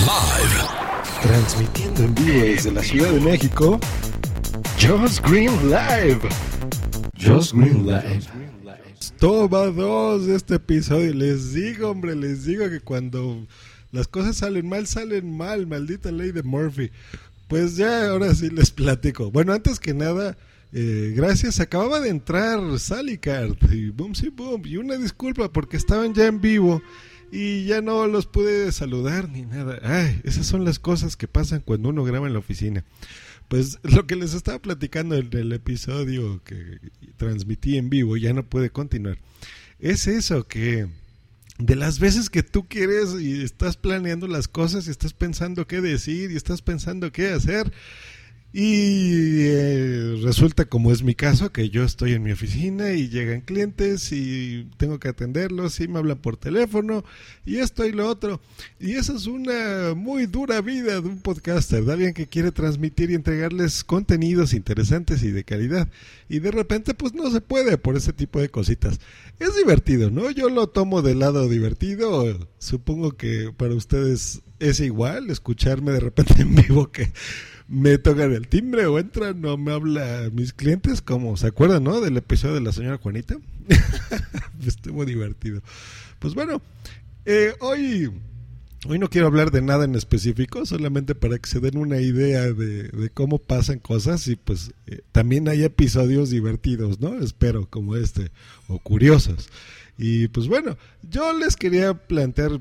Live. Transmitiendo en vivo desde la Ciudad de México. Just Green Live. Just Green Live. Toma dos de este episodio. Les digo, hombre, les digo que cuando las cosas salen mal, salen mal. Maldita ley de Murphy. Pues ya, ahora sí les platico. Bueno, antes que nada, eh, gracias. Acababa de entrar Salicard y boom, sí, boom. Y una disculpa porque estaban ya en vivo y ya no los pude saludar ni nada. Ay, esas son las cosas que pasan cuando uno graba en la oficina. Pues lo que les estaba platicando en el episodio que transmití en vivo, ya no puede continuar. Es eso que de las veces que tú quieres y estás planeando las cosas y estás pensando qué decir y estás pensando qué hacer y eh, resulta, como es mi caso, que yo estoy en mi oficina y llegan clientes y tengo que atenderlos y me hablan por teléfono y esto y lo otro. Y esa es una muy dura vida de un podcaster, de alguien que quiere transmitir y entregarles contenidos interesantes y de calidad. Y de repente, pues no se puede por ese tipo de cositas. Es divertido, ¿no? Yo lo tomo del lado divertido. Supongo que para ustedes es igual escucharme de repente en vivo que me tocan el timbre o entran no me habla mis clientes, como se acuerdan, ¿no? Del episodio de la señora Juanita. Estuvo divertido. Pues bueno, eh, hoy, hoy no quiero hablar de nada en específico, solamente para que se den una idea de, cómo pasan cosas y pues eh, también hay episodios divertidos, ¿no? Espero, como este, o curiosos. Y pues bueno, yo les quería plantear,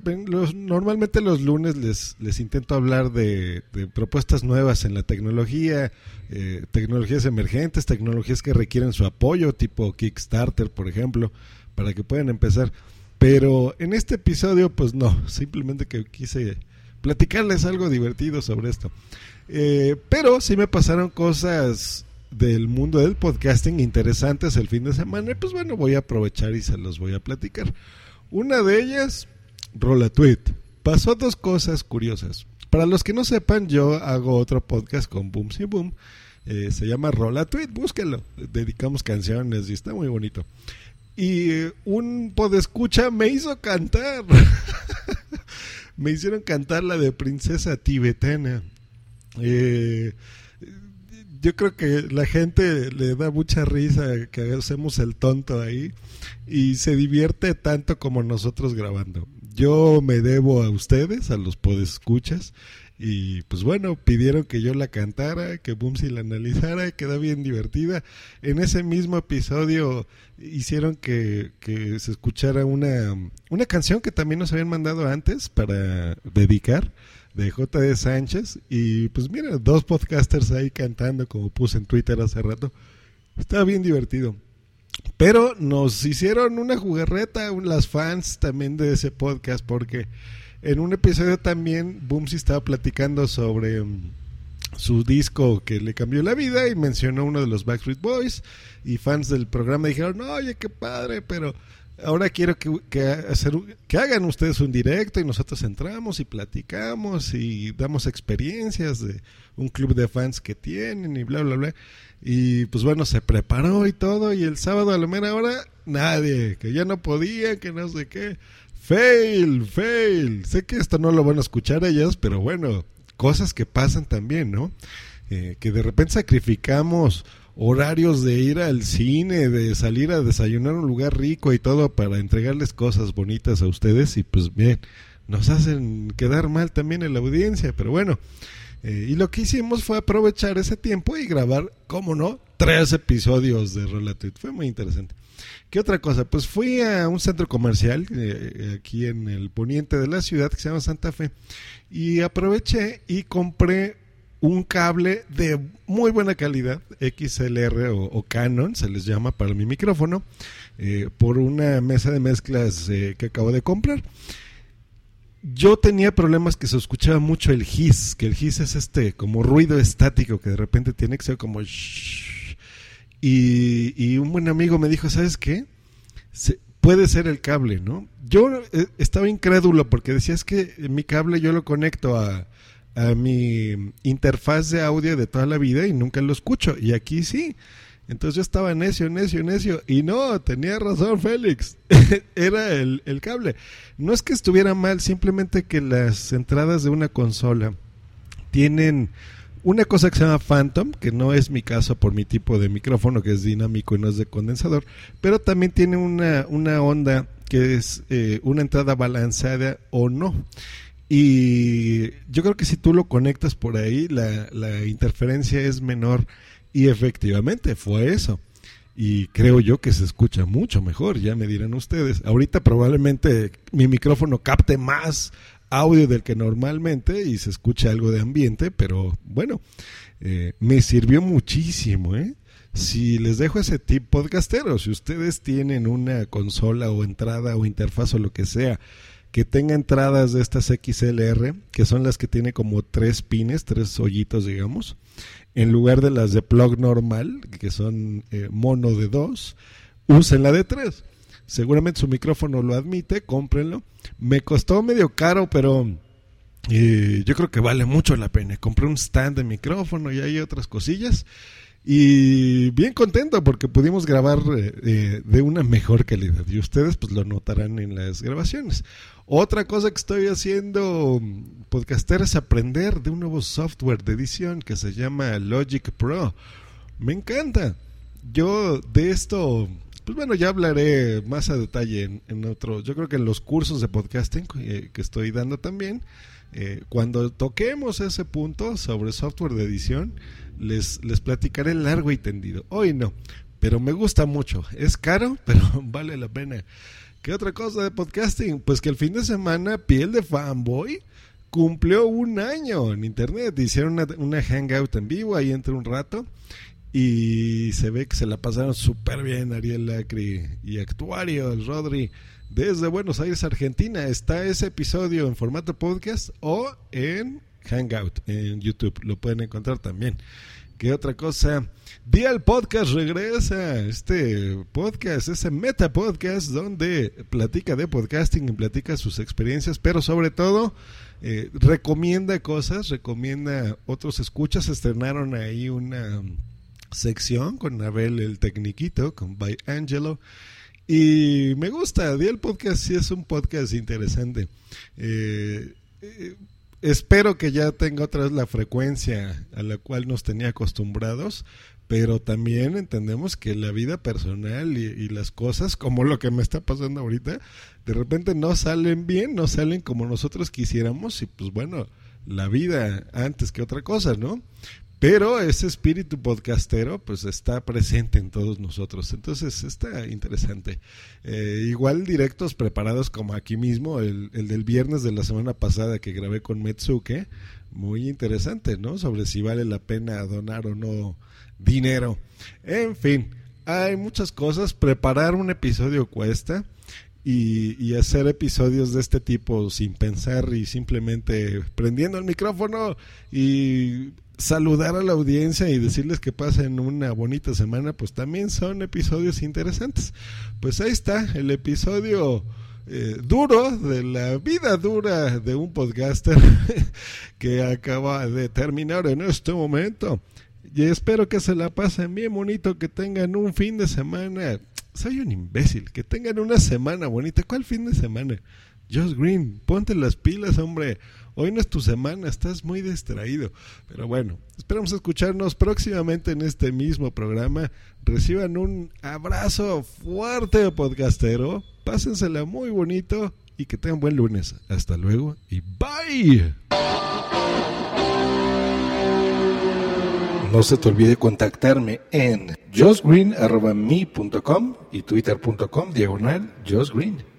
normalmente los lunes les, les intento hablar de, propuestas nuevas en la tecnología, eh, tecnologías emergentes, tecnologías que requieren su apoyo, tipo Kickstarter, por ejemplo, para que puedan empezar. Pero en este episodio, pues no, simplemente que quise platicarles algo divertido sobre esto. Eh, pero sí me pasaron cosas del mundo del podcasting interesantes el fin de semana. Y pues bueno, voy a aprovechar y se los voy a platicar. Una de ellas, Rola Tweet. Pasó dos cosas curiosas. Para los que no sepan, yo hago otro podcast con Boom y Boom. Eh, se llama Rola Tweet, búsquenlo. Dedicamos canciones y está muy bonito. Y un podescucha me hizo cantar. me hicieron cantar la de Princesa Tibetana. Eh, yo creo que la gente le da mucha risa que hacemos el tonto ahí y se divierte tanto como nosotros grabando. Yo me debo a ustedes, a los podescuchas, y pues bueno, pidieron que yo la cantara, que Boomsy la analizara, quedó bien divertida. En ese mismo episodio hicieron que, que se escuchara una, una canción que también nos habían mandado antes para dedicar de J.D. Sánchez. Y pues mira, dos podcasters ahí cantando, como puse en Twitter hace rato. Estaba bien divertido. Pero nos hicieron una jugarreta las fans también de ese podcast, porque en un episodio también Boomsy estaba platicando sobre mm, su disco que le cambió la vida y mencionó uno de los Backstreet Boys y fans del programa dijeron, oye, qué padre, pero ahora quiero que, hacer, que hagan ustedes un directo y nosotros entramos y platicamos y damos experiencias de un club de fans que tienen y bla, bla, bla. Y pues bueno, se preparó y todo y el sábado a la mera hora nadie, que ya no podía, que no sé qué. Fail, fail. Sé que esto no lo van a escuchar ellas, pero bueno, cosas que pasan también, ¿no? Eh, que de repente sacrificamos horarios de ir al cine, de salir a desayunar a un lugar rico y todo para entregarles cosas bonitas a ustedes y pues bien, nos hacen quedar mal también en la audiencia, pero bueno. Eh, y lo que hicimos fue aprovechar ese tiempo y grabar, cómo no, tres episodios de Relative. Fue muy interesante. ¿Qué otra cosa? Pues fui a un centro comercial eh, aquí en el poniente de la ciudad que se llama Santa Fe y aproveché y compré un cable de muy buena calidad, XLR o, Canon, se les llama para mi micrófono, eh, por una mesa de mezclas eh, que acabo de comprar. yo tenía problemas que se escuchaba mucho el hiss, que el hiss es este como ruido estático que de repente tiene que ser como... y un buen amigo me dijo, ¿sabes qué? Se- puede ser el cable, ¿no? Yo eh, estaba incrédulo porque decía, es que mi cable yo lo conecto a, a mi interfaz de audio de toda la vida y nunca lo escucho. Y aquí sí. Entonces yo estaba necio, necio, necio. Y no, tenía razón Félix. Era el, el cable. No es que estuviera mal, simplemente que las entradas de una consola tienen una cosa que se llama Phantom, que no es mi caso por mi tipo de micrófono, que es dinámico y no es de condensador, pero también tiene una, una onda que es eh, una entrada balanceada o no. Y yo creo que si tú lo conectas por ahí, la, interferencia es menor. Y efectivamente fue eso. Y creo yo que se escucha mucho mejor, ya me dirán ustedes. Ahorita probablemente mi micrófono capte más audio del que normalmente y se escucha algo de ambiente, pero bueno, eh, me sirvió muchísimo, ¿eh? Si les dejo ese tip podcastero, si ustedes tienen una consola o entrada o interfaz o lo que sea que tenga entradas de estas XLR, que son las que tiene como tres pines, tres hoyitos, digamos, en lugar de las de plug normal, que son eh, mono de dos, usen la de tres. Seguramente su micrófono lo admite, cómprenlo. Me costó medio caro, pero eh, yo creo que vale mucho la pena. Compré un stand de micrófono y hay otras cosillas. Y bien contento porque pudimos grabar eh, eh, de una mejor calidad. Y ustedes pues lo notarán en las grabaciones. Otra cosa que estoy haciendo, podcaster, es aprender de un nuevo software de edición que se llama Logic Pro. Me encanta. Yo de esto, pues bueno, ya hablaré más a detalle en, en otro. Yo creo que en los cursos de podcasting eh, que estoy dando también, eh, cuando toquemos ese punto sobre software de edición, les, les platicaré largo y tendido. Hoy no, pero me gusta mucho. Es caro, pero vale la pena. ¿Qué otra cosa de podcasting? Pues que el fin de semana Piel de Fanboy cumplió un año en internet. Hicieron una, una hangout en vivo ahí entre un rato y se ve que se la pasaron súper bien Ariel Lacri y Actuario, el Rodri, desde Buenos Aires, Argentina. Está ese episodio en formato podcast o en Hangout en YouTube. Lo pueden encontrar también. ¿Qué otra cosa? Día el podcast regresa. Este podcast, ese meta podcast donde platica de podcasting platica sus experiencias, pero sobre todo eh, recomienda cosas, recomienda otros escuchas. Estrenaron ahí una sección con Abel el Tecniquito, con By Angelo. Y me gusta, Día el podcast sí es un podcast interesante. Eh, eh, espero que ya tenga otra vez la frecuencia a la cual nos tenía acostumbrados, pero también entendemos que la vida personal y, y, las cosas, como lo que me está pasando ahorita, de repente no salen bien, no salen como nosotros quisiéramos y pues bueno, la vida antes que otra cosa, ¿no? Pero ese espíritu podcastero pues está presente en todos nosotros. Entonces está interesante. Eh, igual directos preparados como aquí mismo, el, el, del viernes de la semana pasada que grabé con Metsuke. Muy interesante, ¿no? Sobre si vale la pena donar o no dinero. En fin, hay muchas cosas. Preparar un episodio cuesta. Y, y, hacer episodios de este tipo sin pensar y simplemente prendiendo el micrófono y saludar a la audiencia y decirles que pasen una bonita semana, pues también son episodios interesantes. Pues ahí está el episodio eh, duro de la vida dura de un podcaster que acaba de terminar en este momento. Y espero que se la pasen bien bonito, que tengan un fin de semana. Soy un imbécil, que tengan una semana bonita. ¿Cuál fin de semana? Josh Green, ponte las pilas, hombre. Hoy no es tu semana, estás muy distraído. Pero bueno, esperamos escucharnos próximamente en este mismo programa. Reciban un abrazo fuerte, podcastero. Pásensela muy bonito y que tengan buen lunes. Hasta luego y bye. No se te olvide contactarme en josgreen.me.com y twitter.com diagonal josgreen.